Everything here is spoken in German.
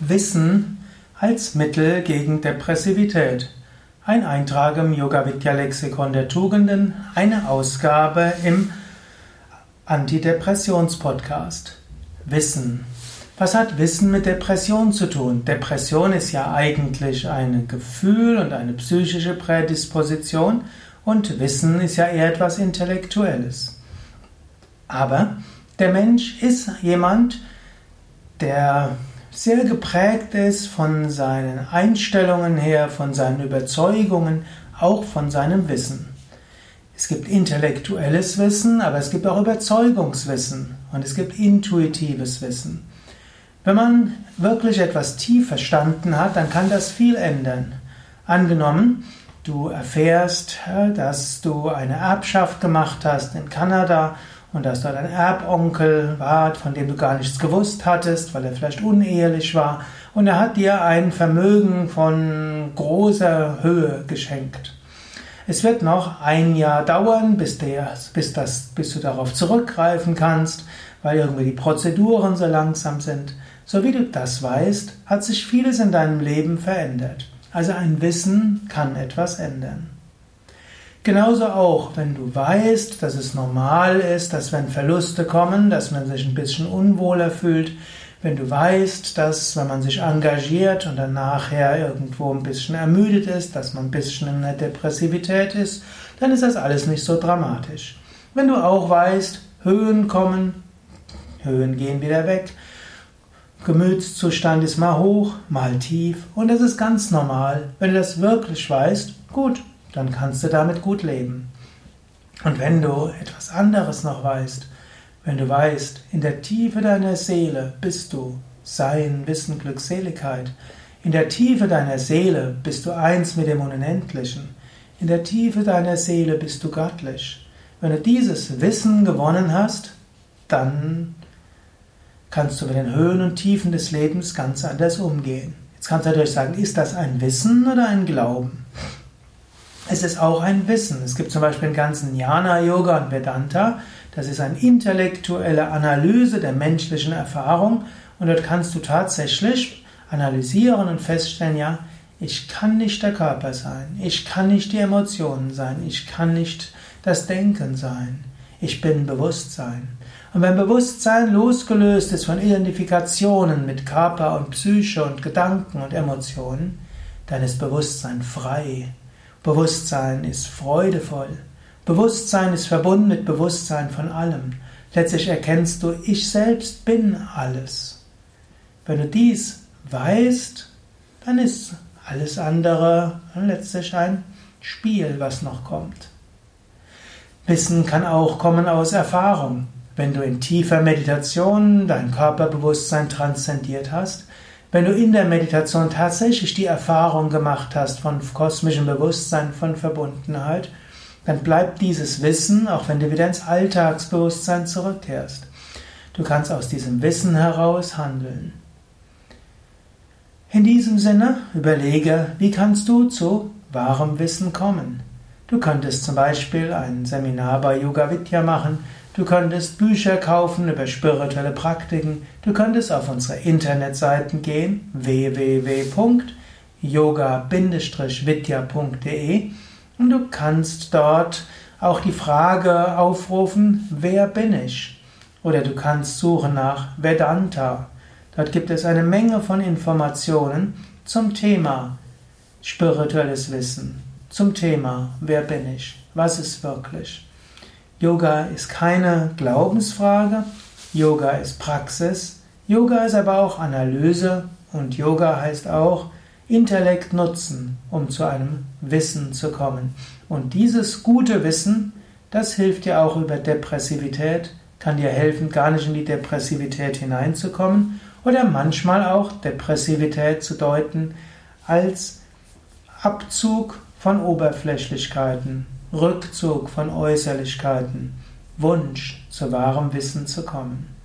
Wissen als Mittel gegen Depressivität. Ein Eintrag im Yoga Vidya Lexikon der Tugenden, eine Ausgabe im Antidepressions-Podcast. Wissen. Was hat Wissen mit Depression zu tun? Depression ist ja eigentlich ein Gefühl und eine psychische Prädisposition und Wissen ist ja eher etwas Intellektuelles. Aber der Mensch ist jemand, der sehr geprägt ist von seinen Einstellungen her, von seinen Überzeugungen, auch von seinem Wissen. Es gibt intellektuelles Wissen, aber es gibt auch Überzeugungswissen und es gibt intuitives Wissen. Wenn man wirklich etwas tief verstanden hat, dann kann das viel ändern. Angenommen, du erfährst, dass du eine Erbschaft gemacht hast in Kanada und dass dort ein Erbonkel war, von dem du gar nichts gewusst hattest, weil er vielleicht unehelich war, und er hat dir ein Vermögen von großer Höhe geschenkt. Es wird noch ein Jahr dauern, bis, der, bis, das, bis du darauf zurückgreifen kannst, weil irgendwie die Prozeduren so langsam sind. So wie du das weißt, hat sich vieles in deinem Leben verändert. Also ein Wissen kann etwas ändern. Genauso auch, wenn du weißt, dass es normal ist, dass wenn Verluste kommen, dass man sich ein bisschen unwohler fühlt, wenn du weißt, dass wenn man sich engagiert und dann nachher irgendwo ein bisschen ermüdet ist, dass man ein bisschen in der Depressivität ist, dann ist das alles nicht so dramatisch. Wenn du auch weißt, Höhen kommen, Höhen gehen wieder weg, Gemütszustand ist mal hoch, mal tief und das ist ganz normal. Wenn du das wirklich weißt, gut, dann kannst du damit gut leben. Und wenn du etwas anderes noch weißt, wenn du weißt, in der Tiefe deiner Seele bist du Sein, Wissen, Glückseligkeit, in der Tiefe deiner Seele bist du eins mit dem Unendlichen, in der Tiefe deiner Seele bist du göttlich. Wenn du dieses Wissen gewonnen hast, dann kannst du mit den Höhen und Tiefen des Lebens ganz anders umgehen. Jetzt kannst du natürlich sagen, ist das ein Wissen oder ein Glauben? Es ist auch ein Wissen. Es gibt zum Beispiel den ganzen Jnana-Yoga und Vedanta. Das ist eine intellektuelle Analyse der menschlichen Erfahrung. Und dort kannst du tatsächlich analysieren und feststellen, ja, ich kann nicht der Körper sein. Ich kann nicht die Emotionen sein. Ich kann nicht das Denken sein. Ich bin Bewusstsein. Und wenn Bewusstsein losgelöst ist von Identifikationen mit Körper und Psyche und Gedanken und Emotionen, dann ist Bewusstsein frei. Bewusstsein ist freudevoll. Bewusstsein ist verbunden mit Bewusstsein von allem. Letztlich erkennst du, ich selbst bin alles. Wenn du dies weißt, dann ist alles andere letztlich ein Spiel, was noch kommt. Wissen kann auch kommen aus Erfahrung. Wenn du in tiefer Meditation dein Körperbewusstsein transzendiert hast, wenn du in der Meditation tatsächlich die Erfahrung gemacht hast von kosmischem Bewusstsein, von Verbundenheit, dann bleibt dieses Wissen, auch wenn du wieder ins Alltagsbewusstsein zurückkehrst. Du kannst aus diesem Wissen heraus handeln. In diesem Sinne überlege, wie kannst du zu wahrem Wissen kommen. Du könntest zum Beispiel ein Seminar bei Yoga Vidya machen, Du könntest Bücher kaufen über spirituelle Praktiken. Du könntest auf unsere Internetseiten gehen www.yoga-vidya.de und du kannst dort auch die Frage aufrufen, wer bin ich? Oder du kannst suchen nach Vedanta. Dort gibt es eine Menge von Informationen zum Thema spirituelles Wissen, zum Thema, wer bin ich? Was ist wirklich? Yoga ist keine Glaubensfrage, Yoga ist Praxis, Yoga ist aber auch Analyse und Yoga heißt auch Intellekt nutzen, um zu einem Wissen zu kommen. Und dieses gute Wissen, das hilft dir auch über Depressivität, kann dir helfen, gar nicht in die Depressivität hineinzukommen oder manchmal auch Depressivität zu deuten als Abzug von Oberflächlichkeiten, Rückzug von Äußerlichkeiten, Wunsch, zu wahrem Wissen zu kommen.